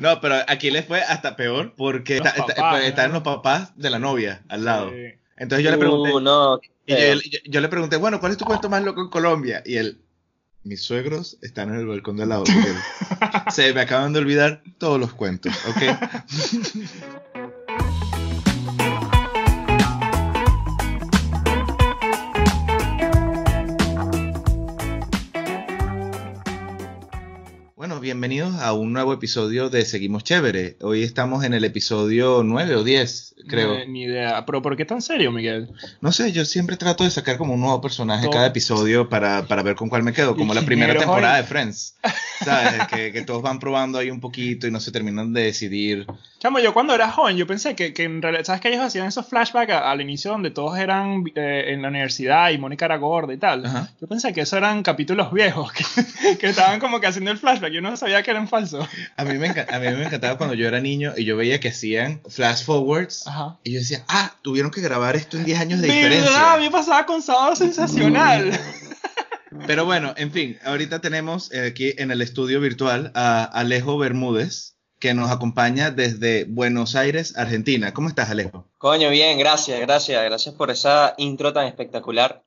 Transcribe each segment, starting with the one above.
No, pero aquí les fue hasta peor porque está- están los papás de la novia al lado. Sí. Entonces yo le pregunté, Uh, no, y yo, feo. yo- yo le pregunté, bueno, ¿cuál es tu cuento más loco en Colombia? Y él, mis suegros están en el balcón de al lado. se me acaban de olvidar todos los cuentos, ¿ok? bienvenidos a un nuevo episodio de Seguimos Chévere. Hoy estamos en el episodio 9 o 10, creo. Ni, ni idea. Pero ¿por qué tan serio, Miguel? No sé, yo siempre trato de sacar como un nuevo personaje Todo. cada episodio para, para ver con cuál me quedo, como la ¿Y primera temporada hoy? de Friends. ¿Sabes? que, que todos van probando ahí un poquito y no se terminan de decidir. Chamo, yo cuando era joven, yo pensé que, que en realidad, ¿sabes que ellos hacían esos flashbacks al inicio donde todos eran eh, en la universidad y Mónica era gorda y tal? Ajá. Yo pensé que eso eran capítulos viejos, que, que estaban como que haciendo el flashback, yo no sabía que eran falsos. A mí, me a mí me encantaba cuando yo era niño y yo veía que hacían flash forwards Ajá. Y yo decía, ah, tuvieron que grabar esto en 10 años de ¿Verdad? A diferencia. mí me pasaba con Sábado Sensacional. Pero bueno, en fin, ahorita tenemos eh, aquí en el estudio virtual a Alejo Bermúdez, que nos acompaña desde Buenos Aires, Argentina. ¿Cómo estás, Alejo? Coño, bien, gracias, gracias, gracias por esa intro tan espectacular.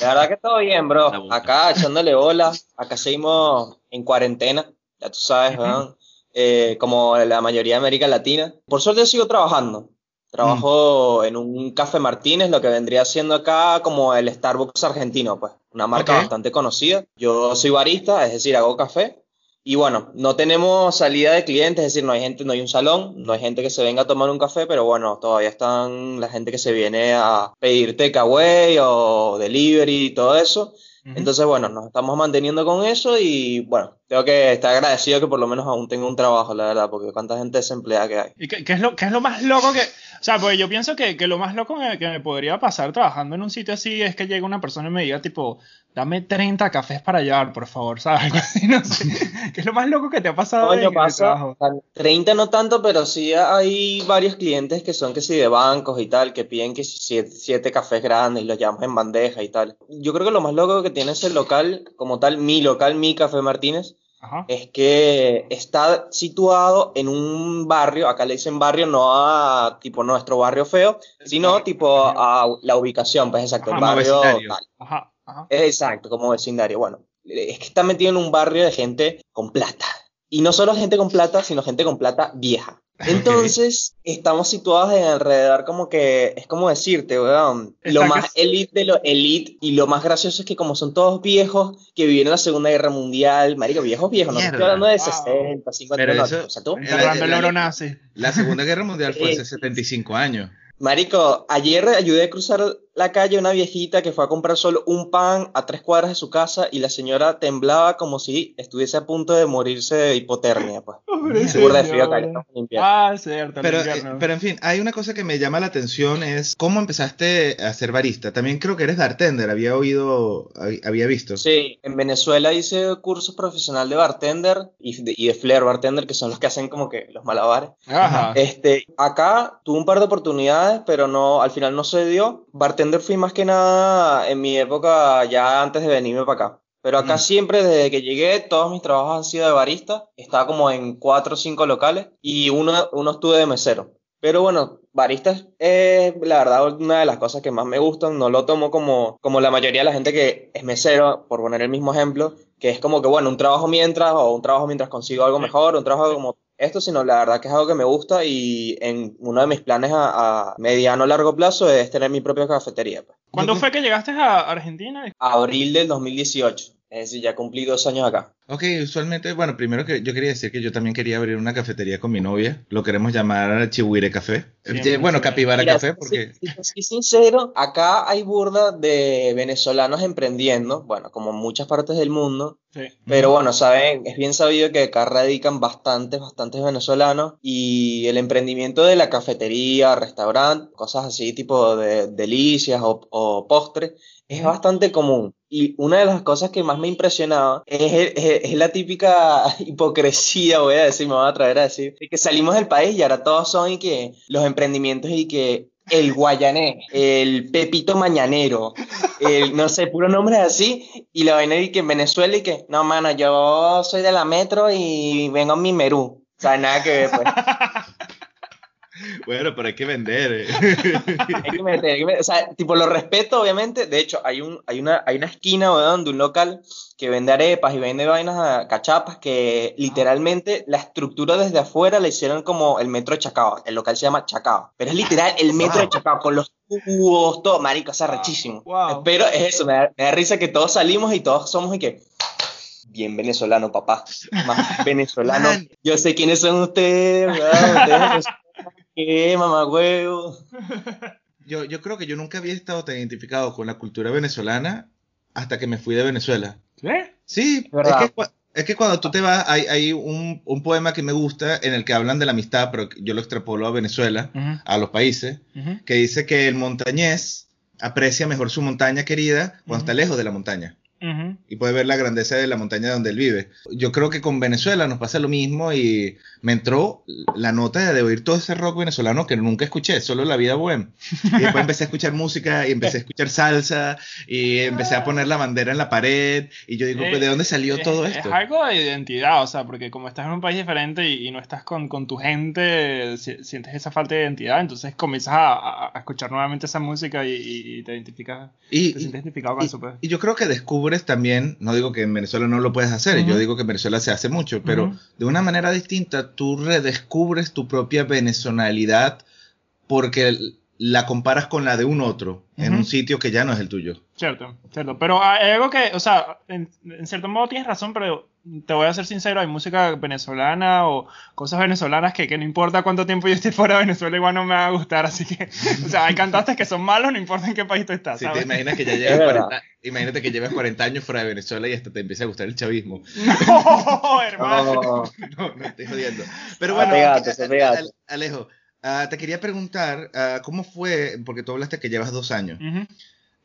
La verdad que todo bien, bro. Acá echándole bola, acá seguimos en cuarentena, ya tú sabes, ¿verdad? Eh, como la mayoría de América Latina. Por suerte sigo trabajando. Trabajo en un Café Martínez, lo que vendría siendo acá como el Starbucks argentino, pues, una marca Ok. bastante conocida. Yo soy barista, es decir, hago café. Y bueno, no tenemos salida de clientes, es decir, no hay gente, no hay un salón, no hay gente que se venga a tomar un café, pero bueno, todavía están la gente que se viene a pedir takeaway o delivery y todo eso. Entonces, bueno, nos estamos manteniendo con eso y bueno, tengo que estar agradecido que por lo menos aún tengo un trabajo, la verdad, porque cuánta gente desempleada que hay. ¿Y qué, qué es lo, qué es lo más loco que.? O sea, pues yo pienso que, que lo más loco que, que me podría pasar trabajando en un sitio así es que llegue una persona y me diga, tipo, dame 30 cafés para llevar, por favor, ¿sabes? Algo así, no sé. ¿Qué es lo más loco que te ha pasado en Coño, el pasa, trabajo? 30 no tanto, pero sí hay varios clientes que son que sí de bancos y tal, que piden que siete, siete cafés grandes y los llevamos en bandeja y tal. Yo creo que lo más loco que tiene ese local, como tal, mi local, mi Café Martínez, Ajá. es que está situado en un barrio, acá le dicen barrio, no a tipo nuestro barrio feo, sino tipo a la ubicación, pues exacto, el Ajá, barrio tal. Ajá. Ajá. Exacto, como vecindario. Bueno, es que está metido en un barrio de gente con plata. Y no solo gente con plata, sino gente con plata vieja. Entonces, estamos situados en alrededor como que, es como decirte, weón, lo más elite de lo elite y lo más gracioso es que como son todos viejos que vivieron la Segunda Guerra Mundial, marico, viejos viejos, no te estoy hablando de Wow. 60, 50, Pero no, o sea, tú, la- nazi. La Segunda Guerra Mundial fue hace Sí. 75 años. Marico, ayer ayudé a cruzar la calle una viejita que fue a comprar solo un pan a tres cuadras de su casa y la señora temblaba como si estuviese a punto de morirse de hipotermia, pues. De frío acá. Ah, cierto, el Pero, invierno. eh, pero en fin, hay una cosa que me llama la atención es cómo empezaste a ser barista. También creo que eres bartender, había oído, hab- había visto. Sí, en Venezuela hice cursos profesional de bartender y de, y de flair bartender, que son los que hacen como que los malabares. Ajá. Este, acá tuve un par de oportunidades, pero no, al final no se dio. Bartender fui más que nada en mi época ya antes de venirme para acá. Pero acá Mm. siempre, desde que llegué, todos mis trabajos han sido de barista. Estaba como en cuatro o cinco locales y uno, uno estuve de mesero. Pero bueno, barista es eh, la verdad una de las cosas que más me gustan. No lo tomo como, como la mayoría de la gente que es mesero, por poner el mismo ejemplo, que es como que, bueno, un trabajo mientras o un trabajo mientras consigo algo mejor, un trabajo como esto, sino la verdad que es algo que me gusta y en uno de mis planes a, a mediano largo plazo es tener mi propia cafetería. pues. ¿Cuándo fue que llegaste a Argentina? Abril del 2018, es decir, ya cumplí dos años acá. Ok, usualmente, bueno, primero que yo quería decir que yo también quería abrir una cafetería con mi novia. Lo queremos llamar Chihuire Café. Sí, Eh, bueno, sí. Capibara Mira, Café, si- porque... Si, si soy sincero, acá hay burda de venezolanos emprendiendo, bueno, como en muchas partes del mundo, Sí. pero bueno, saben, es bien sabido que acá radican bastantes, bastantes venezolanos y el emprendimiento de la cafetería, restaurante, cosas así, tipo de delicias o, o postres, es bastante común. Y una de las cosas que más me impresionaba es, es- es la típica hipocresía, voy a decir, me voy a atrever a decir, de que salimos del país y ahora todos son y que los emprendimientos y que el guayanés, el pepito mañanero, el, no sé, puro nombre así, y la vaina y que en Venezuela y que, no, mano, yo soy de la metro y vengo a mi Merú. O sea, nada que ver, pues. Bueno, pero hay que vender. eh. Hay que meter, hay que meter. O sea, tipo, lo respeto, obviamente. De hecho, hay, un, hay, una, hay una esquina, weón, de un local que vende arepas y vende vainas, ah, cachapas, que literalmente la estructura desde afuera la hicieron como el metro de Chacao. El local se llama Chacao. Pero es literal el metro de Chacao, con los tubos, todo, marico, o sea, rechísimo. Wow. Pero es eso, me da, me da risa que todos salimos y todos somos y que... Bien venezolano, papá. Más venezolano. Man. Yo sé quiénes son ustedes, weón. Ustedes ¿Qué, mamá huevo? Yo, yo creo que yo nunca había estado tan identificado con la cultura venezolana hasta que me fui de Venezuela. ¿Qué? Sí, es que, es que cuando tú te vas, hay, hay un, un poema que me gusta en el que hablan de la amistad, pero que yo lo extrapolo a Venezuela, a los países, que dice que el montañés aprecia mejor su montaña querida cuando está lejos de la montaña Ujú. y puede ver la grandeza de la montaña donde él vive. Yo creo que con Venezuela nos pasa lo mismo y me entró la nota de oír todo ese rock venezolano que nunca escuché, solo La Vida Bohem. Y después empecé a escuchar música y empecé a escuchar salsa y empecé a poner la bandera en la pared y yo digo, Eh, pues, ¿de dónde salió es, todo es esto? algo de identidad, o sea, porque como estás en un país diferente y, y no estás con, con tu gente, si- sientes esa falta de identidad, entonces comienzas a, a- escuchar nuevamente esa música y, y- te identificas, Y, te sientes identificado con eso, pues. y yo creo que descubres también, no digo que en Venezuela no lo puedes hacer, yo digo que en Venezuela se hace mucho, pero de una manera distinta tú redescubres tu propia venezonalidad porque la comparas con la de un otro en Ujú. un sitio que ya no es el tuyo. Cierto, cierto. Pero hay algo que, o sea, en, en cierto modo tienes razón, pero te voy a ser sincero, hay música venezolana o cosas venezolanas que, que no importa cuánto tiempo yo esté fuera de Venezuela, igual no me va a gustar. Así que, o sea, hay cantantes que son malos, no importa en qué país tú estás, Si te imaginas que ya llevas verdad. 40, imagínate que llevas 40 años fuera de Venezuela y hasta te empieza a gustar el chavismo. No, hermano. No, No, no estoy jodiendo. Pero Ah, bueno, pegate, a- a- pegate. Al- Alejo, ah, te quería preguntar, ah, ¿cómo fue? Porque tú hablaste que llevas dos años.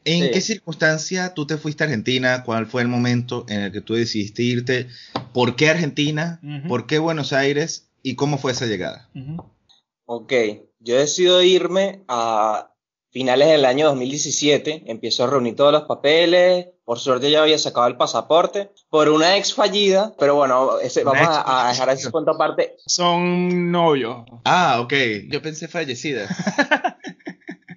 ¿En Sí. qué circunstancia tú te fuiste a Argentina? ¿Cuál fue el momento en el que tú decidiste irte? ¿Por qué Argentina? ¿Por qué Buenos Aires? ¿Y cómo fue esa llegada? Ujú. Ok, yo decido irme a finales del año 2017, empiezo a reunir todos los papeles, por suerte ya había sacado el pasaporte, por una ex fallida, pero bueno, ese- vamos a, a dejar ese punto aparte. Son novios. Ah, ok. Yo pensé fallecida.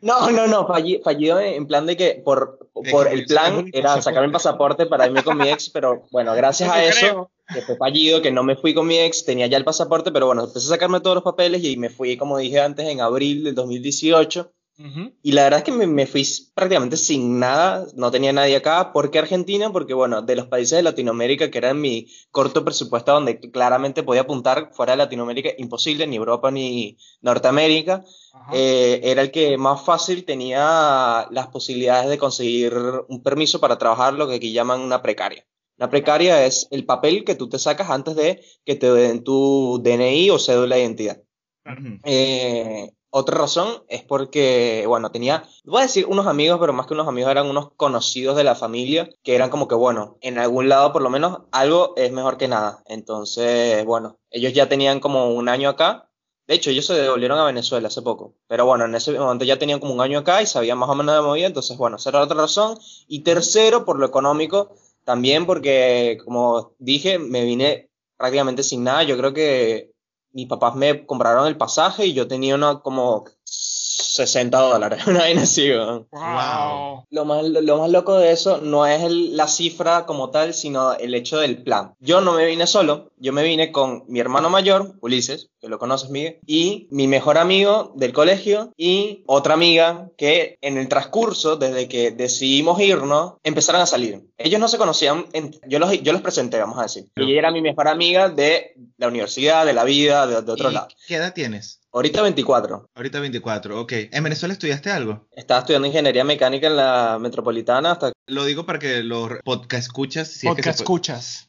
No, no, no, falli- fallido en plan de que por, por el plan era sacarme el pasaporte. para irme con mi ex, pero bueno, gracias a eso, creo. que fue fallido, que no me fui con mi ex, tenía ya el pasaporte, pero bueno, empecé a sacarme todos los papeles y me fui, como dije antes, en abril del 2018. Ujú. Y la verdad es que me, me fui prácticamente sin nada, no tenía nadie acá. ¿Por qué Argentina? Porque, bueno, de los países de Latinoamérica, que era mi corto presupuesto donde claramente podía apuntar fuera de Latinoamérica, imposible, ni Europa ni Norteamérica, eh, era el que más fácil tenía las posibilidades de conseguir un permiso para trabajar, lo que aquí llaman una precaria. Una precaria es el papel que tú te sacas antes de que te den tu DNI o cédula de identidad. Ujú. Eh, otra razón es porque, bueno, tenía, voy a decir unos amigos, pero más que unos amigos eran unos conocidos de la familia, que eran como que, bueno, en algún lado por lo menos algo es mejor que nada. Entonces, bueno, ellos ya tenían como un año acá. De hecho, ellos se devolvieron a Venezuela hace poco. Pero bueno, en ese momento ya tenían como un año acá y sabían más o menos de movida. Entonces, bueno, esa era otra razón. Y tercero, por lo económico, también porque, como dije, me vine prácticamente sin nada. Yo creo que mis papás me compraron el pasaje y yo tenía uno como 60 dólares, una vaina así. Wow. Lo más, lo más loco de eso no es el- la cifra como tal, sino el hecho del plan. Yo no me vine solo, yo me vine con mi hermano mayor, Ulises, que lo conoces, Miguel, y mi mejor amigo del colegio y otra amiga que en el transcurso, desde que decidimos irnos, empezaron a salir. Ellos no se conocían, en- yo, los, yo los presenté, vamos a decir. Y ella era mi mejor amiga de la universidad, de la vida, de, de otro ¿Y lado. ¿Qué edad tienes? Ahorita 24. Ahorita 24, ok. ¿En Venezuela estudiaste algo? Estaba estudiando ingeniería mecánica en la metropolitana hasta Lo digo para que los podcast escuchas, si es que Podcast se puede- escuchas.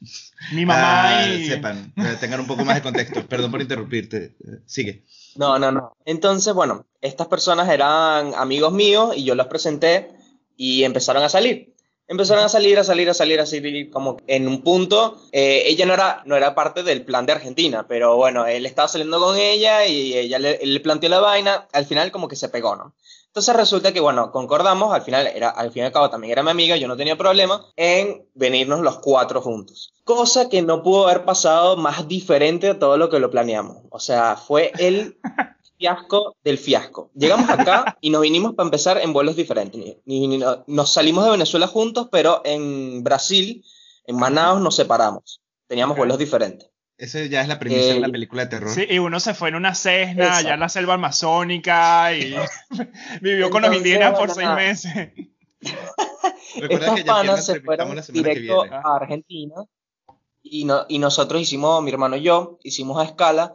Mi mamá Ah, y... sepan, tengan un poco más de contexto. Perdón por interrumpirte. Eh, Sigue. No, no, no. Entonces, bueno, estas personas eran amigos míos y yo los presenté y empezaron a salir. Empezaron a salir, a salir, a salir, a salir, como en un punto, eh, ella no era, no era parte del plan de Argentina, pero bueno, él estaba saliendo con ella y ella le, le planteó la vaina, al final como que se pegó, ¿no? Entonces resulta que, bueno, concordamos, al final, era, al fin y al cabo también era mi amiga, yo no tenía problema en venirnos los cuatro juntos. Cosa que no pudo haber pasado más diferente a todo lo que lo planeamos. O sea, fue el fiasco del fiasco. Llegamos acá y nos vinimos para empezar en vuelos diferentes. Nos salimos de Venezuela juntos, pero en Brasil, en Manaus, nos separamos. Teníamos vuelos diferentes. Esa ya es la premisa de Eh, la película de terror. Sí, y uno se fue en una cesna Exacto. allá en la selva amazónica y vivió con los Entonces, indígenas por seis meses. Estos que panas se fueron directo a Argentina y, no- y nosotros hicimos, mi hermano y yo, hicimos a escala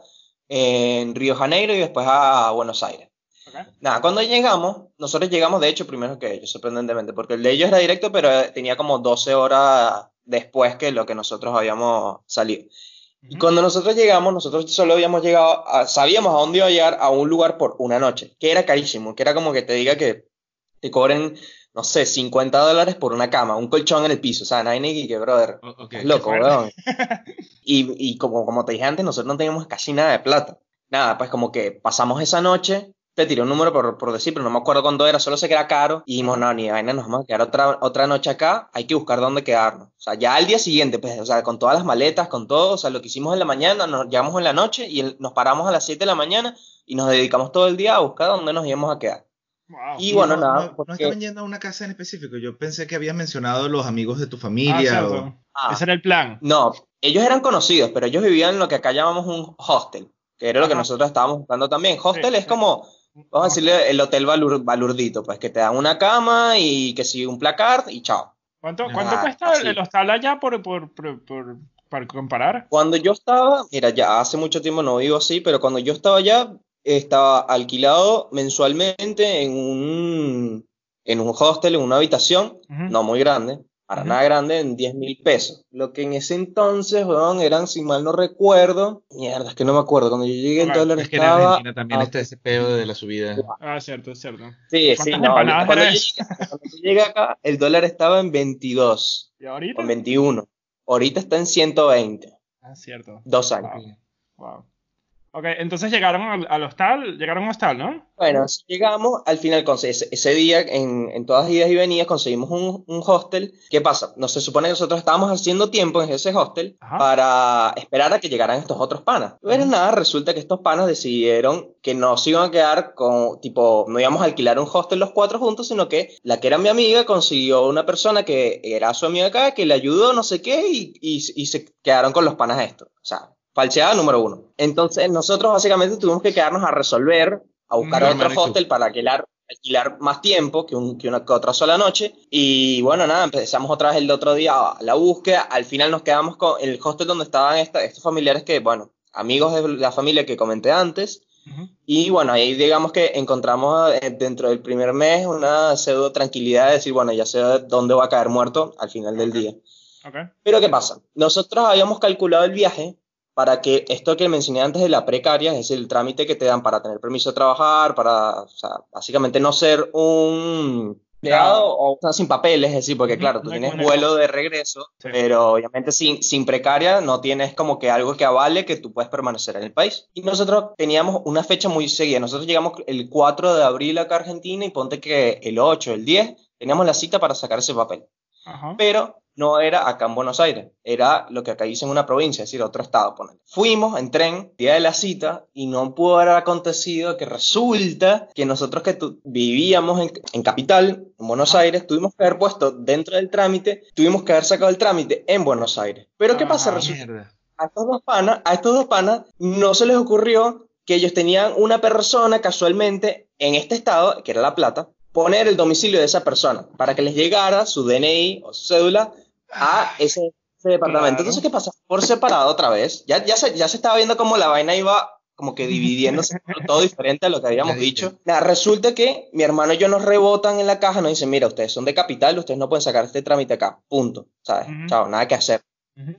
en Río Janeiro y después a Buenos Aires. Ok. Nada, cuando llegamos, nosotros llegamos de hecho primero que ellos, sorprendentemente, porque el de ellos era directo, pero tenía como 12 horas después que lo que nosotros habíamos salido. Y cuando nosotros llegamos, nosotros solo habíamos llegado, a- sabíamos a dónde iba a llegar a un lugar por una noche, que era carísimo, que era como que te diga que te cobren, no sé, 50 dólares por una cama, un colchón en el piso, o sea, nadie que, brother, O- loco, weón. Y, y como, como te dije antes, nosotros no teníamos casi nada de plata. Nada, pues como que pasamos esa noche, te tiré un número por, por decir, pero no me acuerdo cuándo era, solo sé que era caro. Y dijimos, no, ni vaina, nos vamos a quedar otra, otra noche acá, hay que buscar dónde quedarnos. O sea, ya al día siguiente, pues, o sea, con todas las maletas, con todo, o sea, lo que hicimos en la mañana, nos llegamos en la noche y el- nos paramos a las 7 de la mañana y nos dedicamos todo el día a buscar dónde nos íbamos a quedar. Wow. Y bueno, no, nada, No, estaban yendo a una casa en específico. Yo pensé que habías mencionado los amigos de tu Ah, familia. cierto. o- Ah, Ese era el plan. No, ellos eran conocidos, pero ellos vivían en lo que acá llamamos un hostel, que era lo que nosotros estábamos buscando también. Hostel Sí, es sí. como, vamos a decirle, el hotel balur- balurdito, pues que te dan una cama y que sí, un placard y chao. ¿Cuánto, Ah, cuánto cuesta así. el hostal allá por, por, por, por- para comparar? Cuando yo estaba, mira, ya hace mucho tiempo no vivo así, pero cuando yo estaba allá, estaba alquilado mensualmente en un, en un hostel, en una habitación, no muy grande, para Ujú. nada grande, en 10 mil pesos. Lo que en ese entonces, weón, eran, si mal no recuerdo, mierda, es que no me acuerdo, cuando yo llegué el Ok, dólar Es que en estaba... Argentina también a- está ese pedo de la subida. Ah, cierto, es cierto. Sí, sí, ¿Cuántas no, cuando yo, llegué, cuando yo llegué acá, el dólar estaba en 22 ¿Y o ahorita? en 21. Ahorita está en 120, Ah, cierto. dos años. Wow. Wow. Ok, entonces llegaron al, al hostal, llegaron a un hostal, ¿no? Bueno, llegamos, al final, ese, ese día, en, en todas las idas y venidas, conseguimos un, un hostel. ¿Qué pasa? No se supone que nosotros estábamos haciendo tiempo en ese hostel Ajá. para esperar a que llegaran estos otros panas. Pero Ujú. nada, resulta que estos panas decidieron que no se iban a quedar con, tipo, no íbamos a alquilar un hostel los cuatro juntos, sino que la que era mi amiga consiguió una persona que era su amiga acá, que le ayudó, no sé qué, y, y, y se quedaron con los panas estos. O sea, falseada número uno. Entonces, nosotros básicamente tuvimos que quedarnos a resolver, a buscar Un otro tú. hostel para alquilar, alquilar más tiempo que, un- que una que otra sola noche. Y bueno, nada, empezamos otra vez el otro día a la búsqueda. Al final nos quedamos con el hostel donde estaban esta- estos familiares que, bueno, amigos de la familia que comenté antes. Y bueno, ahí digamos que encontramos eh, dentro del primer mes una pseudo tranquilidad de decir, bueno, ya sé dónde va a caer muerto al final del día. Pero ¿qué pasa? Nosotros habíamos calculado el viaje para que esto que mencioné antes de la precaria, es decir, el trámite que te dan para tener permiso de trabajar, para, o sea, básicamente no ser un empleado o sea, sin papeles, es decir, porque claro, tú no tienes vuelo de regreso, Sí. pero obviamente sin, sin precaria no tienes como que algo que avale que tú puedes permanecer en el país. Y nosotros teníamos una fecha muy seguida, nosotros llegamos el 4 de abril acá a Argentina y ponte que el 8, el 10, teníamos la cita para sacar ese papel Ajá. pero no era acá en Buenos Aires, era lo que acá dicen una provincia, es decir, otro estado. ponele. Fuimos en tren, día de la cita, y no pudo haber acontecido que resulta que nosotros que vivíamos en, en Capital, en Buenos Aires, tuvimos que haber puesto dentro del trámite, tuvimos que haber sacado el trámite en Buenos Aires. Pero ¿qué pasa? Ah, Resulta Mierda. a estos dos panas, a estos dos panas no se les ocurrió que ellos tenían una persona casualmente en este estado, que era La Plata, poner el domicilio de esa persona para que les llegara su DNI o su cédula a ese, ese departamento. Claro. Entonces, ¿qué pasa? Por separado otra vez. Ya, ya, se, ya se estaba viendo cómo la vaina iba como que dividiéndose, todo diferente a lo que habíamos Ya dicho. Nada, resulta que mi hermano y yo nos rebotan en la caja, nos dicen, mira, ustedes son de capital, ustedes no pueden sacar este trámite acá, punto. ¿Sabes? Chao, nada que hacer.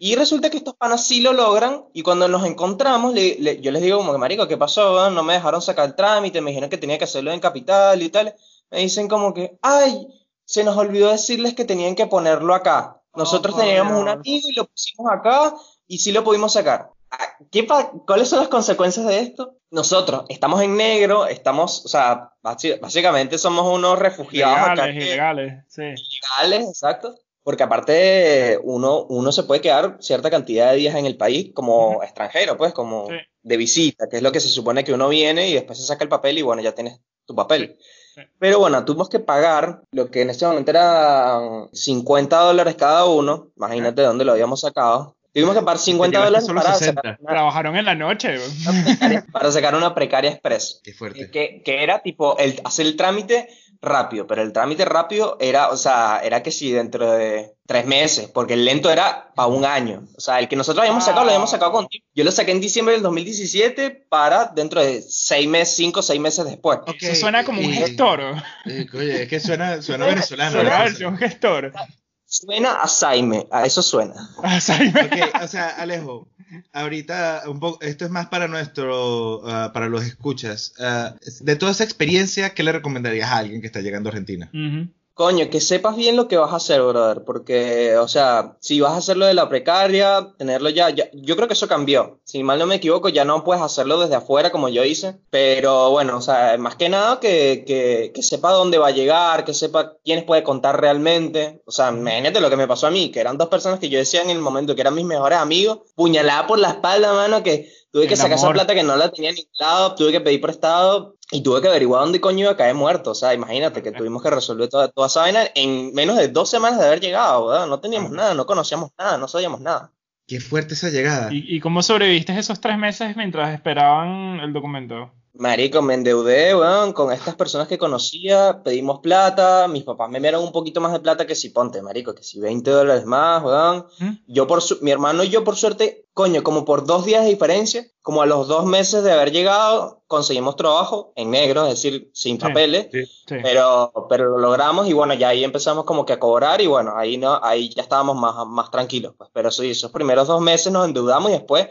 Y resulta que estos panas sí lo logran y cuando nos encontramos, le- le- yo les digo como que, marico, ¿qué pasó? weón? No me dejaron sacar el trámite, me dijeron que tenía que hacerlo en capital y tal. Me dicen como que, ay, se nos olvidó decirles que tenían que ponerlo acá. Nosotros por teníamos un Dios. amigo y lo pusimos acá y sí lo pudimos sacar. ah, ¿qué ¿cuáles son las consecuencias de esto? Nosotros estamos en negro, estamos, o sea, básicamente somos unos refugiados acá Ilegales, que- ilegales, sí. ilegales, exacto. Porque aparte uno, uno se puede quedar cierta cantidad de días en el país como Ujú. extranjero, pues como Sí. de visita, que es lo que se supone que uno viene y después se saca el papel y bueno, ya tienes tu papel. Sí. Pero bueno, tuvimos que pagar lo que en este momento eran 50 dólares cada uno, imagínate de dónde lo habíamos sacado. Tuvimos que pagar 50 llevaste dólares para 60. sacar, una, Trabajaron en la noche. para sacar una precaria express. Qué fuerte. Que, que era tipo el, hacer el trámite rápido, pero el trámite rápido era, o sea, era que si dentro de tres meses, porque el lento era para un año. O sea, el que nosotros habíamos sacado, lo habíamos sacado con tiempo. Yo lo saqué en diciembre del 2017 para dentro de seis meses, cinco o seis meses después. Ok, Eso suena como un gestor. eh, Oye, es que suena, suena venezolano. la Suena un gestor. Suena a Saime, a eso suena. Ah, Saime. Ok, o sea, Alejo, ahorita un poco, esto es más para nuestro, ah, para los escuchas. Ah, de toda esa experiencia, ¿qué le recomendarías a alguien que está llegando a Argentina? Coño, que sepas bien lo que vas a hacer, brother, porque, o sea, si vas a hacerlo de la precaria, tenerlo ya, ya- yo creo que eso cambió. Si mal no me equivoco, ya no puedes hacerlo desde afuera como yo hice, pero bueno, o sea, más que nada que, que, que sepa dónde va a llegar, que sepa quiénes puede contar realmente. O sea, imagínate lo que me pasó a mí, que eran dos personas que yo decía en el momento que eran mis mejores amigos, puñalada por la espalda, mano, que tuve que El sacar esa plata que no la tenía en ningún lado, tuve que pedir prestado y tuve que averiguar dónde coño iba a caer muerto. O sea, imagínate que tuvimos que resolver toda, toda esa vaina en menos de dos semanas de haber llegado, ¿verdad? No teníamos nada, no conocíamos nada, no sabíamos nada. Qué fuerte esa llegada. ¿Y, y cómo sobreviviste esos tres meses mientras esperaban el documento? Marico, me endeudé, weón, con estas personas que conocía, pedimos plata, mis papás me enviaron un poquito más de plata que si ponte, marico, que si 20 dólares más, weón. ¿Mm? Yo por su- mi hermano y yo por suerte, coño, como por dos días de diferencia, como a los dos meses de haber llegado, conseguimos trabajo en negro, es decir, sin Sí. papeles. Sí. Pero, pero lo logramos y bueno, ya ahí empezamos como que a cobrar y bueno, ahí no, ahí ya estábamos más, más tranquilos, pues. Pero sí, esos primeros dos meses nos endeudamos y después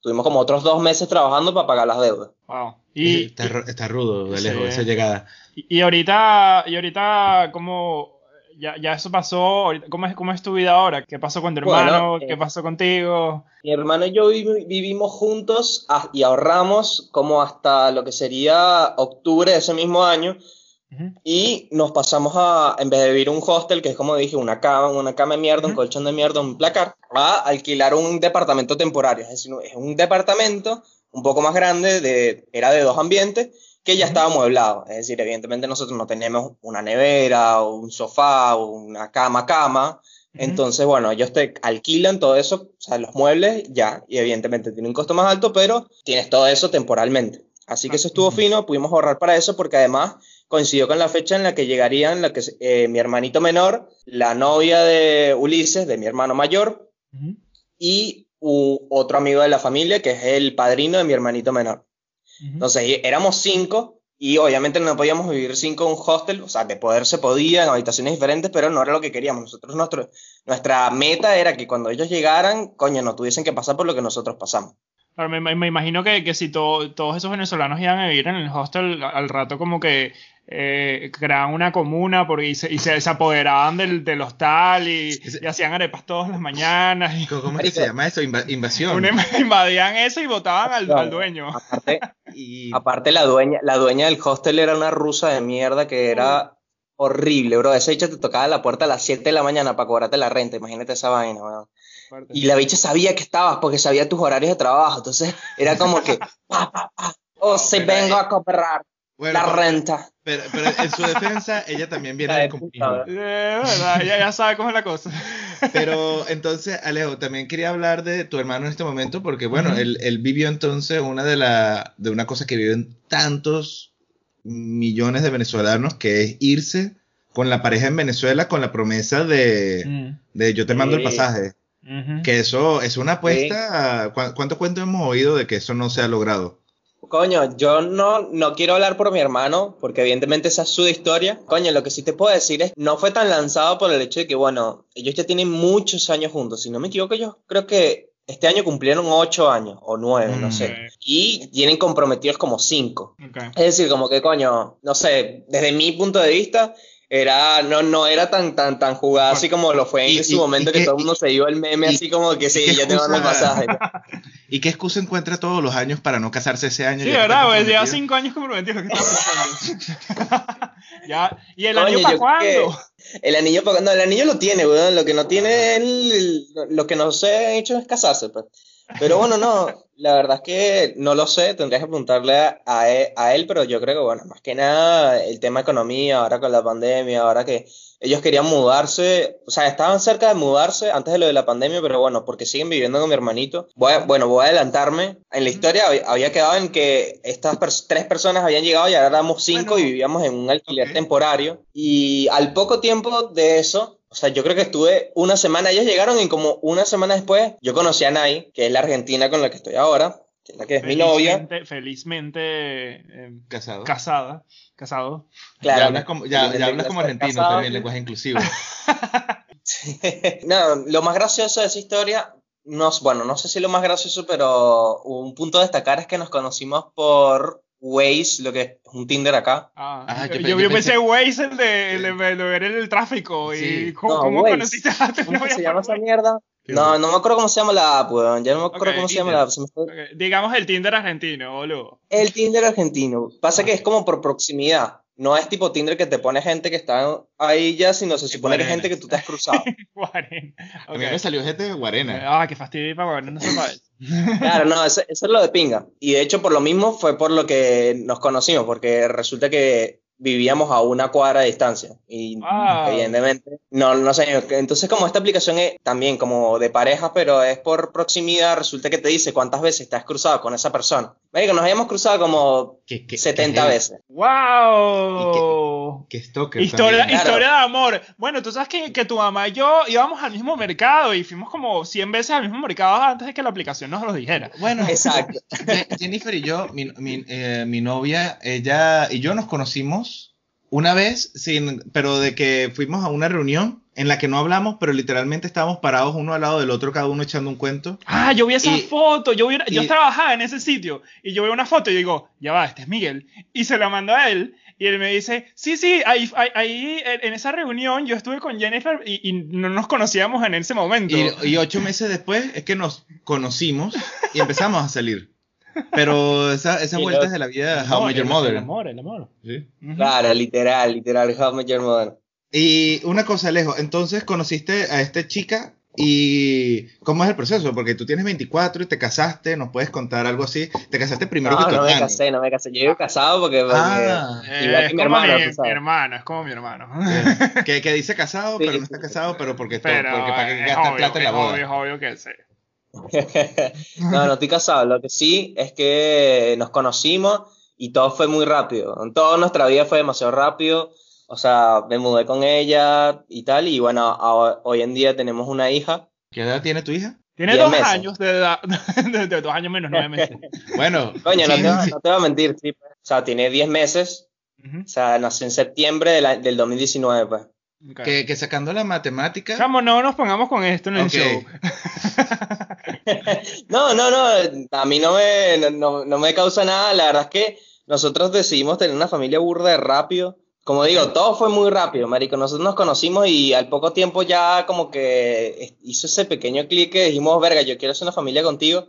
tuvimos como otros dos meses trabajando para pagar las deudas. Wow. Y, está, está rudo, Alejo, Sí. esa llegada. y, y ahorita, y ahorita, ¿cómo? Ya, ya eso pasó. ¿Cómo es, ¿Cómo es tu vida ahora? ¿Qué pasó con tu Bueno, hermano? eh, ¿Qué pasó contigo? Mi hermano y yo vivi- vivimos juntos ah, y ahorramos como hasta lo que sería octubre de ese mismo año Y nos pasamos a, en vez de vivir un hostel, que es como dije, una cama, una cama de mierda, un Ujú. colchón de mierda, un placar, a alquilar un departamento temporario. Es decir, es un departamento un poco más grande, de, era de dos ambientes, que ya Ujú. estaba amueblado. Es decir, evidentemente nosotros no tenemos una nevera, o un sofá, o una cama, cama. Entonces, bueno, ellos te alquilan todo eso, o sea, los muebles ya, y evidentemente tiene un costo más alto, pero tienes todo eso temporalmente. Así que eso estuvo fino, pudimos ahorrar para eso porque además coincidió con la fecha en la que llegarían la que, eh, mi hermanito menor, la novia de Ulises, de mi hermano mayor, Ujú. y u- otro amigo de la familia, que es el padrino de mi hermanito menor. Ujú. Entonces y- éramos cinco y obviamente no podíamos vivir cinco en un hostel, o sea, de poder se podía en habitaciones diferentes, pero no era lo que queríamos. Nosotros, nuestro, nuestra meta era que cuando ellos llegaran, coño, no tuviesen que pasar por lo que nosotros pasamos. Claro, me, me- imagino que, que si to- todos esos venezolanos iban a vivir en el hostel, al rato como que eh, creaban una comuna porque, y, se, y se, se apoderaban del, del hostal y, y hacían arepas todas las mañanas y ¿Cómo es que se llama eso? Inva- invasión. una- invadían eso y votaban al, al dueño. Aparte, Y aparte la dueña, la dueña del hostel era una rusa de mierda que era horrible, bro. Esa bicha te tocaba la puerta a las 7 de la mañana para cobrarte la renta, imagínate esa vaina, weón. Y la bicha sabía que estabas porque sabía tus horarios de trabajo. Entonces era como que, pa, pa, pa, oh, si vengo a cobrar bueno, la renta. Pero, pero en su defensa, ella también viene del de comunismo. Eh, verdad, ya, ya sabe cómo es la cosa. Pero entonces, Alejo, también quería hablar de tu hermano en este momento, porque bueno, él, él vivió entonces una de la, de una cosa que viven tantos millones de venezolanos, que es irse con la pareja en Venezuela con la promesa de, Mm, de yo te mando el Sí. pasaje. Que eso es una apuesta. ¿cu- ¿Cuántos cuentos hemos oído de que eso no se ha logrado? Coño, yo no, no quiero hablar por mi hermano, porque evidentemente esa es su historia. Coño, lo que sí te puedo decir es, no fue tan lanzado por el hecho de que, bueno, ellos ya tienen muchos años juntos. Si no me equivoco, ellos creo que este año cumplieron ocho años, o nueve, no Mm. sé. Y tienen comprometidos como cinco. Ok. Es decir, como que, coño, no sé, desde mi punto de vista, era, no, no era tan, tan, tan jugada así como lo fue Y- en su y- momento y que que- todo el mundo se dio el meme y- así como que sí, ya te mando el pasaje. ¿Y qué excusa encuentra todos los años para no casarse ese año? Sí, ¿verdad? Pues lleva cinco años comprometido. ¿Qué ya. ¿Y el Coño, año para cuándo? El anillo, no, el anillo lo tiene, weón. Lo que no tiene él, lo que no se ha hecho es casarse, pues. Pero bueno, no, la verdad es que no lo sé, tendrías que preguntarle a, a él, a él, pero yo creo que, bueno, más que nada el tema economía, ahora con la pandemia, ahora que ellos querían mudarse, o sea, estaban cerca de mudarse antes de lo de la pandemia, pero bueno, porque siguen viviendo con mi hermanito. Voy a- bueno, voy a adelantarme. En la historia había, quedado en que estas pers- tres personas habían llegado y ahora éramos cinco Bueno, y vivíamos en un alquiler ok. temporario. Y al poco tiempo de eso, o sea, yo creo que estuve una semana, ellos llegaron y como una semana después, yo conocí a Nay, que es la argentina con la que estoy ahora, que es la que es mi novia. Felizmente, felizmente eh, Casado. casada. Casado. Claro, ya hablas como, ya, ya hablas como argentino Casado. también, lenguaje inclusivo. no, lo más gracioso de esa historia, no, bueno, no sé si lo más gracioso, pero un punto a destacar es que nos conocimos por Waze, lo que es un Tinder acá. Ah, Ah, yo yo, yo yo pensé Waze, el de, el de, el de ver el tráfico. ¿Y Sí. cómo, No, cómo conociste a tu ¿Cómo se llama esa mierda? No, no me acuerdo cómo se llama la app, weón. Ya no me acuerdo Ok, cómo se llama Tinder. la app. se me fue. Ok, Digamos el Tinder argentino, boludo. El Tinder argentino. Pasa que es como por proximidad. No es tipo Tinder que te pone gente que está ahí ya, sino se supone que es Guarena. gente que tú te has cruzado. Guarén. A mí me salió gente de Guarena. Ah, qué fastidio para Guarén, no eso. Claro, no, eso, es lo de pinga. Y de hecho, por lo mismo fue por lo que nos conocimos, porque resulta que vivíamos a una cuadra de distancia. Y Ah. evidentemente, no, no sé. Entonces, como esta aplicación es también como de pareja, pero es por proximidad, resulta que te dice cuántas veces te has cruzado con esa persona. Marico, nos habíamos cruzado como ¿Qué, qué- 70 qué- veces. ¡Wow! Qué stalker. Historia. Claro. historia de amor. Bueno, tú sabes que, que tu mamá y yo íbamos al mismo mercado y fuimos como 100 veces al mismo mercado antes de que la aplicación nos lo dijera. Bueno, Exacto. Je- Jennifer y yo, mi, mi, eh, mi novia, ella y yo nos conocimos una vez, sin, pero de que fuimos a una reunión en la que no hablamos, pero literalmente estábamos parados uno al lado del otro, cada uno echando un cuento. Ah, yo vi esa Y- foto, yo, vi- yo y- trabajaba en ese sitio y yo veo una foto y digo, ya va, este es Miguel. Y se la mando a él y él me dice, sí, sí, ahí, ahí, en esa reunión yo estuve con Jennifer y, y no nos conocíamos en ese momento. Y, y ocho meses después es que nos conocimos y empezamos a salir. Pero esa, esas vueltas de la vida, No, How Met Your el- Mother. El amor, el amor. ¿sí? Ujú. Claro, literal, literal. How Met Your Mother. Y una cosa, Alejo, entonces conociste a esta chica y ¿cómo es el proceso? Porque tú tienes 24 y te casaste, ¿nos puedes contar algo así? Te casaste primero No, que tu no me hermano. casé, no me casé. Yo vivo casado porque. porque- Ah, Eh, Igual que es mi como hermano, mi, mi hermano, es como mi hermano. que, que dice casado, Sí, pero no está casado, pero porque, Pero porque para que obvio, plata en la es boda. obvio, es obvio que sí. no, no estoy casado. Lo que sí es que nos conocimos y todo fue muy rápido. Toda nuestra vida fue demasiado rápido. O sea, me mudé con ella y tal. Y bueno, a- hoy en día tenemos una hija. ¿Qué edad tiene tu hija? Tiene Diez dos meses. años de edad, de, de dos años menos nueve meses. Bueno, Coño, no, te, no te voy a mentir. sí, pues. O sea, tiene 10 meses. Ujú, O sea, nació en septiembre del, a- del 2019, pues. ok. que, que sacando la matemática, Chamo, no nos pongamos con esto en el Ok. show. No, no, no, a mí no me, no- no, me causa nada. La verdad es que nosotros decidimos tener una familia burda de rápido. Como digo, todo fue muy rápido, marico. Nosotros nos conocimos y al poco tiempo ya como que hizo ese pequeño clic que dijimos, verga, yo quiero hacer una familia contigo.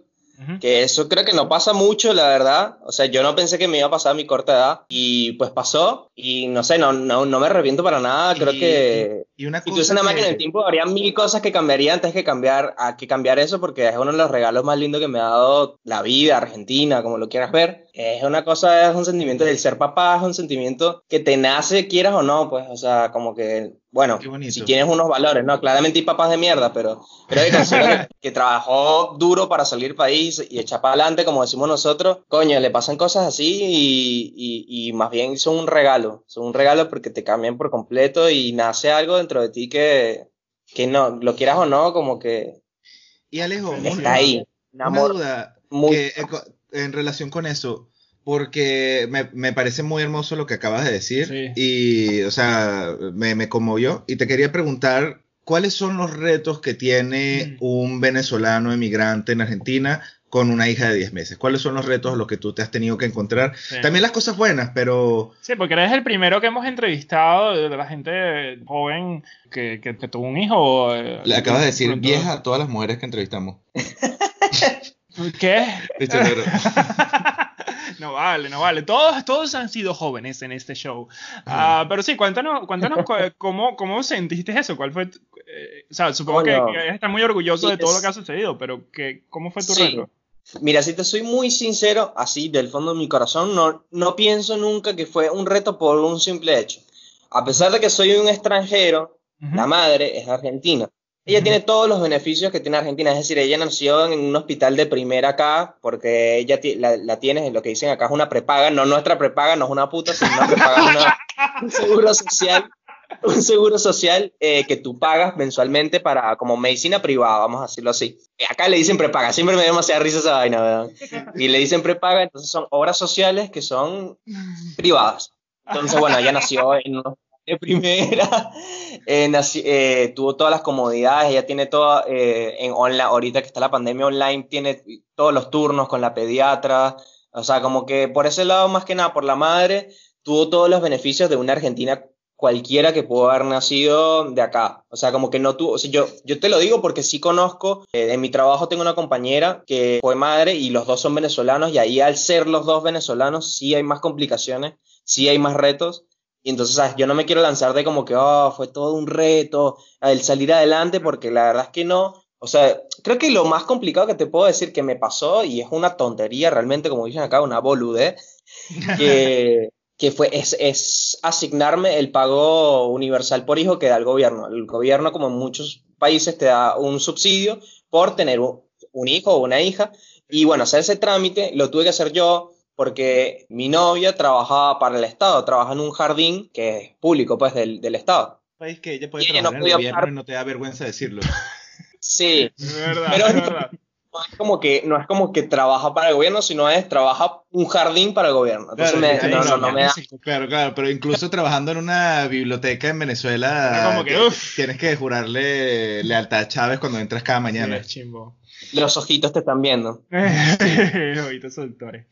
Que eso creo que no pasa mucho, la verdad. O sea, yo no pensé que me iba a pasar a mi corta edad. Y pues pasó. Y no sé, no, no, no me arrepiento para nada. Creo Y- que y una si cosa tuviese una máquina que- del tiempo, habría mil cosas que cambiaría antes que cambiar, a que cambiar eso, porque es uno de los regalos más lindos que me ha dado la vida, Argentina, como lo quieras ver. Es una cosa, es un sentimiento del ser papá, es un sentimiento que te nace, quieras o no, pues, o sea, como que, bueno, si tienes unos valores, ¿no? Claramente hay papás de mierda, pero creo que que, que trabajó duro para salir país y echar para adelante, como decimos nosotros, coño, le pasan cosas así y, y, y más bien son un regalo, son un regalo porque te cambian por completo y nace algo dentro de ti que, que no, lo quieras o no, como que Y Alejo, Está ahí. Un Una duda muy... que, en relación con eso, porque me, me parece muy hermoso lo que acabas de decir Sí. y, o sea, me, me conmovió y te quería preguntar cuáles son los retos que tiene Mm. un venezolano emigrante en Argentina con una hija de 10 meses? ¿Cuáles son los retos a los que tú te has tenido que encontrar? Sí. También las cosas buenas, pero Sí, porque eres el primero que hemos entrevistado de la gente joven que, que, que tuvo un hijo. eh, le acabas de decir pronto- vieja a todas las mujeres que entrevistamos. ¿Qué? No vale, no vale. Todos, todos han sido jóvenes en este show. Ah, pero sí, cuéntanos, cuéntanos cu- cómo, cómo sentiste eso. ¿Cuál fue? eh, o sea, supongo que, estás muy orgulloso Sí, de todo es- lo que ha sucedido, pero que, ¿cómo fue tu Sí. reto? Mira, si te soy muy sincero, así del fondo de mi corazón, no, no pienso nunca que fue un reto por un simple hecho. A pesar de que soy un extranjero, la madre es argentina. Ella tiene todos los beneficios que tiene Argentina, es decir, ella nació en un hospital de primera acá, porque ella la, la tiene, lo que dicen acá es una prepaga, no nuestra prepaga, no es una puta, sino una prepaga, una- un seguro social, un seguro social eh, que tú pagas mensualmente para, como medicina privada, vamos a decirlo así. Acá le dicen prepaga, siempre me da demasiada risa esa vaina, ¿verdad? Y le dicen prepaga, entonces son obras sociales que son privadas. Entonces, bueno, ella nació en un hospital de primera, eh, naci- eh, tuvo todas las comodidades, ella tiene todo eh, en online, ahorita que está la pandemia online, tiene todos los turnos con la pediatra, o sea, como que por ese lado, más que nada, por la madre, tuvo todos los beneficios de una Argentina cualquiera que pudo haber nacido de acá. O sea, como que no tuvo, o yo, yo te lo digo porque sí conozco, eh, en mi trabajo tengo una compañera que fue madre y los dos son venezolanos y ahí al ser los dos venezolanos sí hay más complicaciones, sí hay más retos. Y entonces, ¿sabes? Yo no me quiero lanzar de como que, oh, fue todo un reto, el salir adelante, porque la verdad es que no. O sea, creo que lo más complicado que te puedo decir que me pasó, y es una tontería realmente, como dicen acá, una boludez, que, que fue, es, es asignarme el pago universal por hijo que da el gobierno. El gobierno, como en muchos países, te da un subsidio por tener un hijo o una hija. Y bueno, hacer ese trámite lo tuve que hacer yo porque mi novia trabajaba para el Estado, trabaja en un jardín que es público, pues, del, del Estado. país que ella puede Y ella trabajar no en el gobierno optar- y no te da vergüenza decirlo. Sí, Es verdad, Pero- es verdad. no es como que, no es como que trabaja para el gobierno, sino es trabaja un jardín para el gobierno. Entonces Claro, me- ahí no, no, no me da. Claro, claro, pero incluso trabajando en una biblioteca en Venezuela, Era como que, ti- uf. tienes que jurarle lealtad a Chávez cuando entras cada mañana. Sí, chimbo. Los ojitos te están viendo. Ojitos seductores.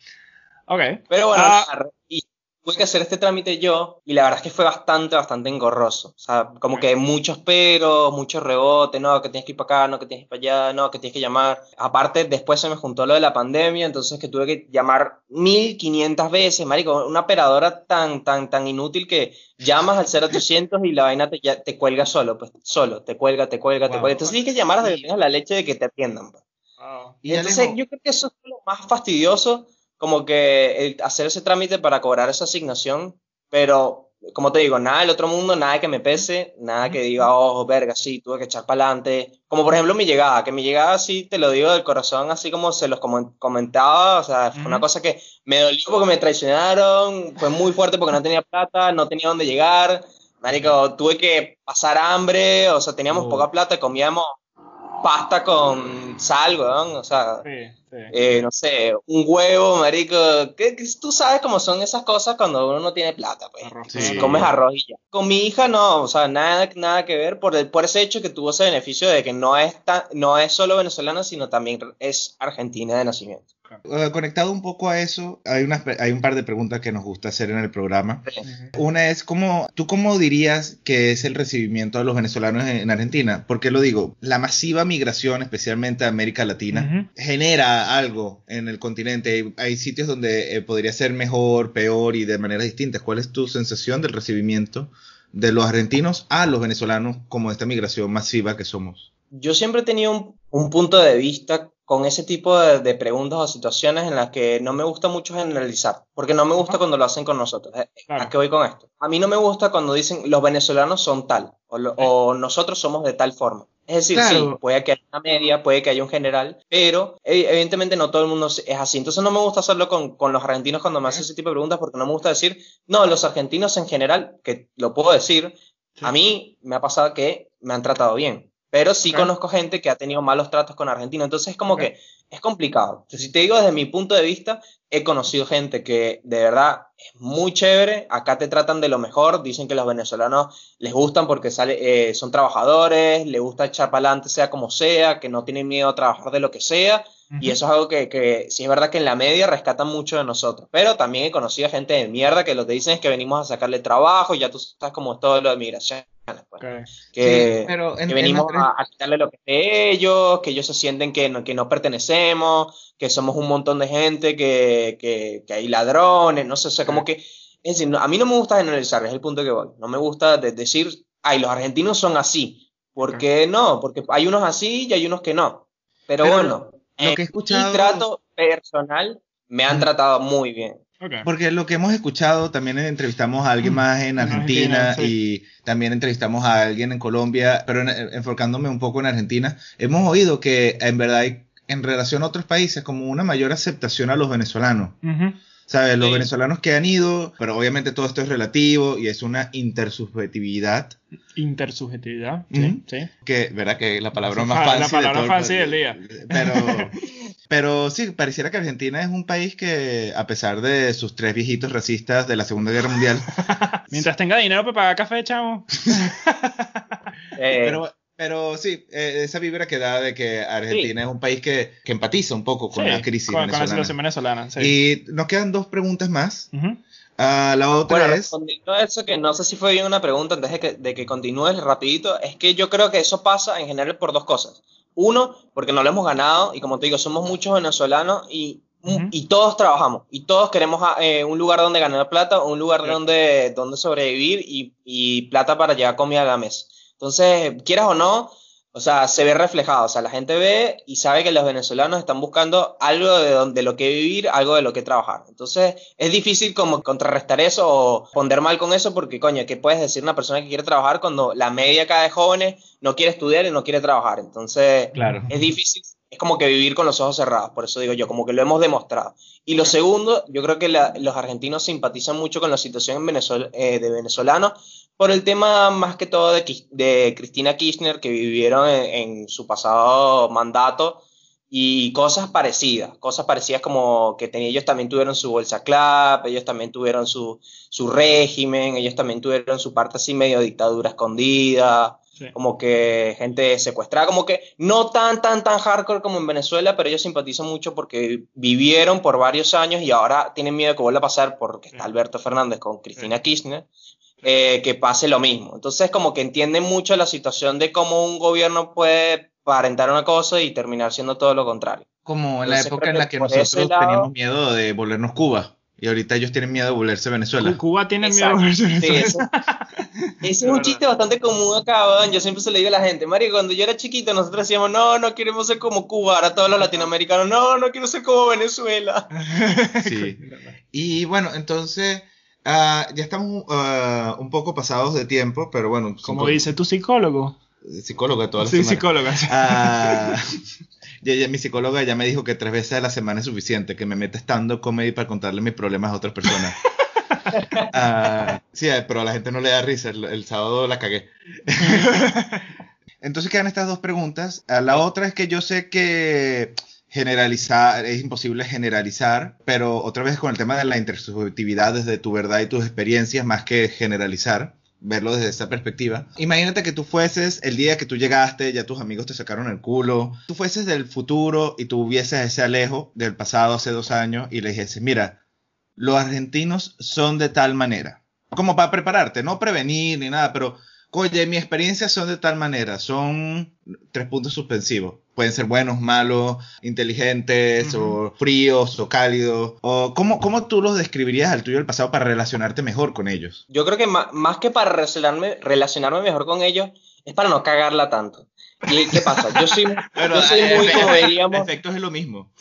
Ok. Pero bueno, Ah. y tuve que hacer este trámite yo y la verdad es que fue bastante, bastante engorroso. O sea, como Ok. que muchos peros, muchos rebotes, no, que tienes que ir para acá, no, que tienes que ir para allá, no, que tienes que llamar. Aparte, después se me juntó lo de la pandemia, entonces que tuve que llamar 1500 veces, marico, una operadora tan, tan, tan inútil que llamas al 0800 y la vaina te, ya- te cuelga solo, pues, solo, te cuelga, te cuelga, te Wow. cuelga. Entonces tienes que llamar hasta que tengas la leche de que te atiendan. pues. Wow. Y Entonces, yo creo que eso es lo más fastidioso, como que el hacer ese trámite para cobrar esa asignación, pero como te digo, nada del otro mundo, nada que me pese, nada que diga, oh, verga, sí, tuve que echar para adelante. Como por ejemplo mi llegada, que mi llegada, sí, te lo digo del corazón, así como se los comen- comentaba, o sea, fue una cosa que me dolió porque me traicionaron, fue muy fuerte porque no tenía plata, no tenía dónde llegar. Marico, tuve que pasar hambre, o sea, teníamos Oh. poca plata, comíamos pasta con sal, weón, o sea, Sí, sí. eh, no sé, un huevo, marico, que, tú sabes cómo son esas cosas cuando uno no tiene plata, pues. Arroz Sí. comes arroz y ya. Con mi hija no, o sea, nada, nada que ver por, el, por ese hecho que tuvo ese beneficio de que no es, tan- no es solo venezolana, sino también es argentina de nacimiento. Conectado un poco a eso, hay, unas, pe- hay un par de preguntas que nos gusta hacer en el programa. Una es, ¿cómo, ¿tú cómo dirías que es el recibimiento de los venezolanos en, en Argentina? Porque lo digo, la masiva migración, especialmente a América Latina, genera algo en el continente. Hay, hay sitios donde eh, podría ser mejor, peor y de maneras distintas. ¿Cuál es tu sensación del recibimiento de los argentinos a los venezolanos como esta migración masiva que somos? Yo siempre he tenido un, un punto de vista con ese tipo de, de preguntas o situaciones en las que no me gusta mucho generalizar, porque no me gusta cuando lo hacen con nosotros. Eh, Claro. ¿A qué voy con esto? A mí no me gusta cuando dicen los venezolanos son tal o, lo- o nosotros somos de tal forma. Es decir, Claro. sí, puede que haya una media, puede que haya un general, pero eh, evidentemente no todo el mundo es así. Entonces no me gusta hacerlo con, con los argentinos cuando me hacen ese tipo de preguntas porque no me gusta decir, no, los argentinos en general, que lo puedo decir, a mí me ha pasado que me han tratado bien, pero sí Ok. conozco gente que ha tenido malos tratos con argentinos, entonces es como que es complicado. Entonces, si te digo desde mi punto de vista, he conocido gente que de verdad es muy chévere, acá te tratan de lo mejor, dicen que los venezolanos les gustan porque sale, eh, son trabajadores, les gusta echar para adelante sea como sea, que no tienen miedo a trabajar de lo que sea, Y eso es algo que, que sí es verdad que en la media rescatan mucho de nosotros. Pero también he conocido gente de mierda que lo que dicen es que venimos a sacarle trabajo y ya tú sabes como todo lo de migración. Pues. Que, Sí, pero en- que en venimos la- a, a quitarle lo que es de ellos, que ellos se sienten que no, que no pertenecemos, que somos un montón de gente, que, que, que hay ladrones, no sé, o sea, como que, es decir, no- a mí no me gusta generalizar, es el punto que voy, no me gusta de- decir, ay, los argentinos son así, porque no, porque hay unos así y hay unos que no, pero, Pero bueno, lo que he escuchado- mi trato personal me han tratado muy bien. Ok. Porque lo que hemos escuchado, también entrevistamos a alguien más en En Argentina, Argentina, y también entrevistamos a alguien en Colombia, pero en- enfocándome un poco en Argentina, hemos oído que en verdad hay, en relación a otros países, como una mayor aceptación a los venezolanos. Ujú. ¿Sabes? Los Sí. venezolanos que han ido, pero obviamente todo esto es relativo y es una intersubjetividad, Intersubjetividad. Sí, sí. que, ¿verdad? Que la palabra Sí, más la fácil. de palabra todo el- fácil del día. Pero, pero sí, pareciera que Argentina es un país que, a pesar de sus tres viejitos racistas de la Segunda Guerra Mundial, Mientras tenga dinero para pagar café, chamo. Eh, Pero, pero sí, eh, esa vibra que da de que Argentina es un país que, que empatiza un poco con Sí, la crisis con, con la venezolana. situación venezolana. Sí. Y nos quedan dos preguntas más. Ujú. Ah, la otra Bueno, es... respondiendo a eso, que no sé si fue bien una pregunta antes de que, de que continúes rapidito, es que yo creo que eso pasa en general por dos cosas. Uno, porque no lo hemos ganado y como te digo, somos muchos venezolanos y, Ujú. y todos trabajamos y todos queremos ah, eh, un lugar donde ganar plata, un lugar Claro. donde, donde sobrevivir y, y plata para llevar comida a la mesa. Entonces, quieras o no, o sea, se ve reflejado. O sea, la gente ve y sabe que los venezolanos están buscando algo de, donde, de lo que vivir, algo de lo que trabajar. Entonces, es difícil como contrarrestar eso o responder mal con eso porque, coño, ¿qué puedes decir una persona que quiere trabajar cuando la media acá de jóvenes no quiere estudiar y no quiere trabajar? Entonces, Claro. es difícil, es como que vivir con los ojos cerrados, por eso digo yo, como que lo hemos demostrado. Y lo segundo, yo creo que la- los argentinos simpatizan mucho con la situación en Venezuela, eh, de venezolanos por el tema más que todo de, de Cristina Kirchner, que vivieron en, en su pasado mandato y cosas parecidas, cosas parecidas como que tenía, ellos también tuvieron su bolsa club, ellos también tuvieron su, su régimen, ellos también tuvieron su parte así medio dictadura escondida, Sí. como que gente secuestrada, como que no tan, tan, tan hardcore como en Venezuela, pero ellos simpatizan mucho porque vivieron por varios años y ahora tienen miedo que vuelva a pasar porque está. Alberto Fernández con Cristina Kirchner, eh, que pase lo mismo. Entonces, como que entienden mucho la situación de cómo un gobierno puede aparentar una cosa y terminar siendo todo lo contrario. Como en la Entonces, época en la que nosotros lado- teníamos miedo de volvernos Cuba. Y ahorita ellos tienen miedo de volverse Venezuela. Cu- Cuba tiene Exacto. miedo. Sí, eso, ese es un verdad. chiste bastante común acá, weón. Yo siempre se lo digo a la gente, Mario, cuando yo era chiquito, nosotros decíamos, no, no queremos ser como Cuba. Ahora todos los latinoamericanos, no, no quiero ser como Venezuela. Sí. Y bueno, entonces ah, ya estamos ah, un poco pasados de tiempo, pero bueno, Como dice tu psicólogo. psicóloga toda la Sí, semana. psicóloga. Ah, ya- ya mi psicóloga ya me dijo que tres veces a la semana es suficiente, que me mete estando comedy para contarle mis problemas a otras personas. Sí, eh, pero a la gente no le da risa. El, el sábado la cagué. Entonces quedan estas dos preguntas. La otra es que yo sé que generalizar, es imposible generalizar, pero otra vez con el tema de la intersubjetividad desde tu verdad y tus experiencias, más que generalizar, verlo desde esa perspectiva. Imagínate que tú fueses el día que tú llegaste, ya tus amigos te sacaron el culo, tú fueses del futuro y tuvieses ese alejo del pasado hace dos años y le dijese, mira, los argentinos son de tal manera, como para prepararte, no prevenir ni nada, pero Oye, mi experiencia son de tal manera, son tres puntos suspensivos. Pueden ser buenos, malos, inteligentes, o fríos, o cálidos. O ¿cómo, ¿Cómo tú los describirías al tuyo del pasado para relacionarte mejor con ellos? Yo creo que más que para relacionarme, relacionarme mejor con ellos, es para no cagarla tanto. ¿Y qué pasa? Yo soy, yo soy muy, como diríamos, efectos es lo mismo.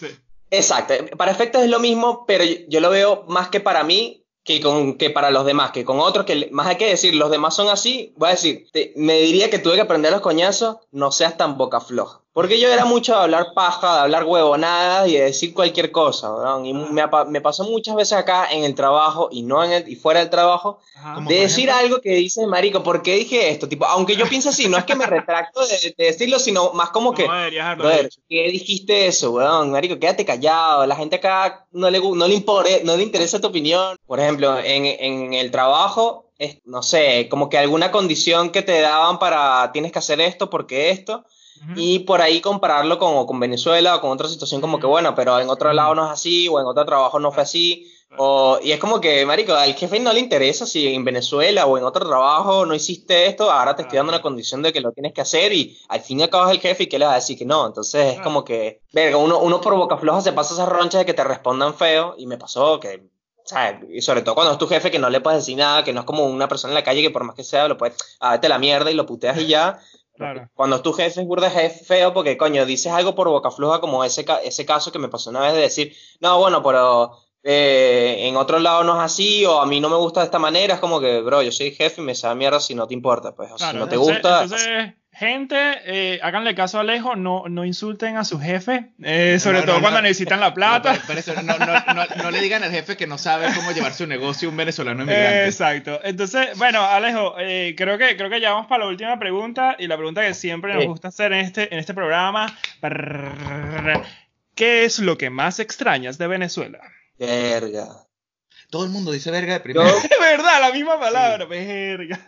Exacto, para efectos es lo mismo, pero yo, yo lo veo más que para mí que, con, que para los demás, que con otros, que más hay que decir, los demás son así, voy a decir, te- me diría que tuve que aprender los coñazos, no seas tan boca floja. Porque yo era mucho de hablar paja, de hablar huevonadas y de decir cualquier cosa, ¿verdad? Y me, pasó muchas veces acá en el trabajo y no en el, y fuera del trabajo, Ajá. De decir ejemplo- algo que dice marico, ¿por qué dije esto? Tipo, aunque yo pienso así, no es que me retracto de, de decirlo, sino más como que, No haberlo brother, dicho. ¿qué dijiste eso, weón? Marico, quédate callado, la gente acá no le, no le, impore- no le interesa tu opinión. Por ejemplo, en, en el trabajo, es, no sé, como que alguna condición que te daban para, tienes que hacer esto porque esto, y por ahí compararlo con, con Venezuela o con otra situación como que bueno, pero en otro lado no es así o en otro trabajo no fue así. O, y es como que, marico, al jefe no le interesa si en Venezuela o en otro trabajo no hiciste esto, ahora te estoy dando la condición de que lo tienes que hacer y al fin y al cabo es el jefe y que le va a decir que no. Entonces es como que, verga, uno, uno por boca floja se pasa esas ronchas de que te respondan feo y me pasó que, ¿sabes? Y sobre todo cuando es tu jefe que no le puedes decir nada, que no es como una persona en la calle que por más que sea lo puedes, a vete la mierda y lo puteas y ya. Claro. Cuando tu jefe es burda jefe feo porque, coño, dices algo por boca floja como ese, ca- ese caso que me pasó una vez de decir, no, bueno, pero eh, en otro lado no es así o a mí no me gusta de esta manera, es como que, bro, yo soy jefe y me sabe mierda si no te importa, pues, o Claro, si no te entonces- gusta. Entonces, gente, eh, háganle caso a Alejo, no, no insulten a su jefe, eh, sobre No, todo no, cuando no. necesitan la plata. Por eso, no, no, no- no le digan al jefe que no sabe cómo llevar su negocio un venezolano emigrante. Exacto. Entonces, bueno, Alejo, eh, creo que creo que ya vamos para la última pregunta y la pregunta que siempre nos gusta hacer en este en este programa. ¿Qué es lo que más extrañas de Venezuela? Verga. Todo el mundo dice verga de primero. Yo De verdad, la misma palabra, verga.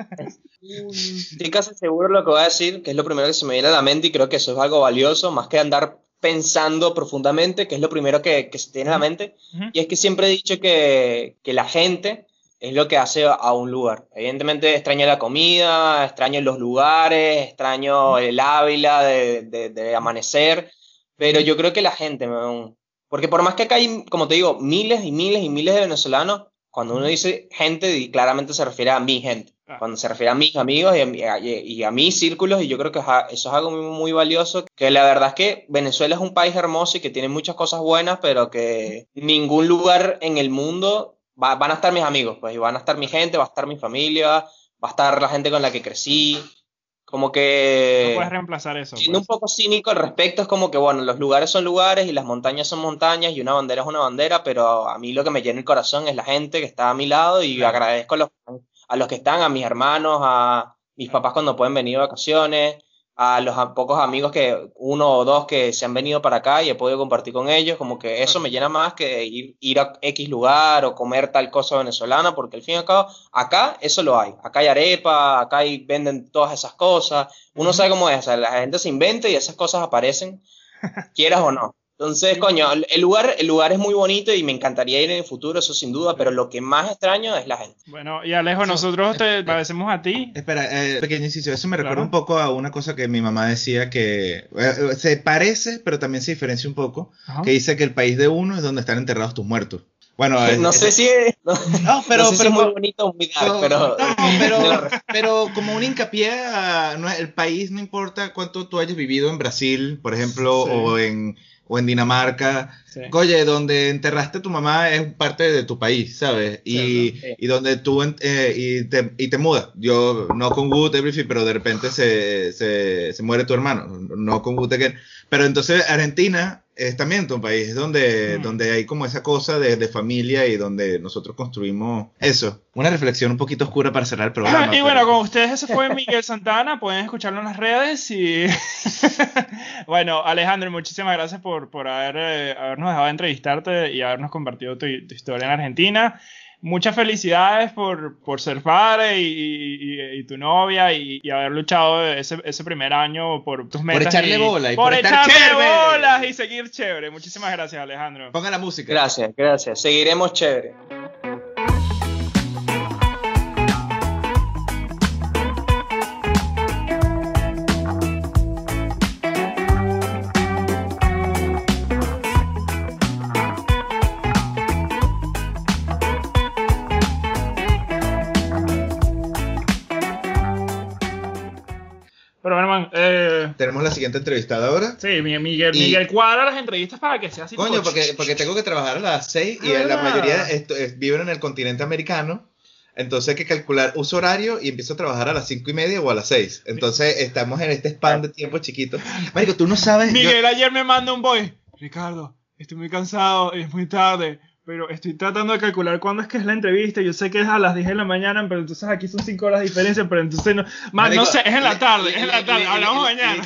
estoy casi seguro de lo que voy a decir, que es lo primero que se me viene a la mente y creo que eso es algo valioso, más que andar pensando profundamente, que es lo primero que, que se tiene en la mente. Ujú. Y es que siempre he dicho que, que la gente es lo que hace a un lugar. Evidentemente extraño la comida, extraño los lugares, extraño el Ávila de, de- de amanecer, pero yo creo que la gente, porque por más que acá hay, como te digo, miles y miles y miles de venezolanos, cuando uno dice gente, claramente se refiere a mi gente. Claro. Cuando se refiere a mis amigos y a, y a mis círculos, y yo creo que eso es algo muy, muy valioso, que la verdad es que Venezuela es un país hermoso y que tiene muchas cosas buenas, pero que ningún lugar en el mundo va- van a estar mis amigos, pues, y van a estar mi gente, va a estar mi familia, va a estar la gente con la que crecí, como No que... puedes reemplazar eso. Siendo pues. un poco cínico al respecto, es como que, bueno, los lugares son lugares y las montañas son montañas y una bandera es una bandera, pero a mí lo que me llena el corazón es la gente que está a mi lado y Claro. agradezco a los, a los que están, a mis hermanos, a mis papás cuando pueden venir de vacaciones, a los pocos amigos que, uno o dos que se han venido para acá y he podido compartir con ellos, como que eso me llena más que ir, ir a X lugar o comer tal cosa venezolana, porque al fin y al cabo, acá eso lo hay, acá hay arepa, acá hay, venden todas esas cosas, uno sabe cómo es, o sea, la gente se inventa y esas cosas aparecen, quieras o no. Entonces, coño, el el lugar, el lugar es muy bonito y me encantaría ir en el futuro, eso sin duda, pero lo que más extraño es la gente. Bueno, y Alejo, nosotros te agradecemos a ti. Espera, eh, pequeño inciso, eso me recuerda un poco a una cosa que mi mamá decía que eh, se parece, pero también se diferencia un poco, Ajá. que dice que el país de uno es donde están enterrados tus muertos. Bueno, es- No es- sé si es, no, no, pero, no sé si pero, es muy bonito o muy dark, no, pero... pero, como un hincapié a no, el país, no importa cuánto tú hayas vivido en Brasil, por ejemplo, Sí. o en o en Dinamarca, Sí. Oye, donde enterraste a tu mamá es parte de tu país, ¿sabes? Y, Sí. y donde tú eh, y, te, y te mudas. Yo, no con Everything, pero de repente se, se, se muere tu hermano. No con Again. Pero entonces Argentina es también un país donde, Mm. donde hay como esa cosa de, de familia y donde nosotros construimos eso. Una reflexión un poquito oscura para cerrar el programa. y bueno, pero- con ustedes ese fue Miguel Santana, pueden escucharlo en las redes y bueno, Alejandro, muchísimas gracias por, por haber, eh, habernos dejado entrevistarte y habernos compartido tu, tu historia en Argentina. Muchas felicidades por, por ser padre y, y- y tu novia y, y haber luchado ese, ese primer año por tus metas. echarle y- bola y por, por estar echarle chévere. bolas y seguir chévere. Muchísimas gracias, Alejandro. Ponga la música. Gracias, gracias. Seguiremos chévere. Tenemos la siguiente entrevistada ahora. sí, Mi- Miguel, Y- Miguel cuadra las entrevistas para que sea así. Coño, porque, porque tengo que trabajar a las 6 y Ah, la mayoría es- viven en el continente americano. Entonces hay que calcular uso horario y empiezo a trabajar a las 5 y media o a las 6. Entonces estamos en este span de tiempo chiquito. Marico, tú no sabes. yo- Miguel ayer me manda un boy. Ricardo, estoy muy cansado, es muy tarde, pero estoy tratando de calcular cuándo es que es la entrevista. Yo sé que es a las 10 de la mañana, pero entonces aquí son 5 horas de diferencia, pero entonces no. Man, Marico, no sé, es en la tarde, le- es en la tarde. le- Hablamos le- mañana.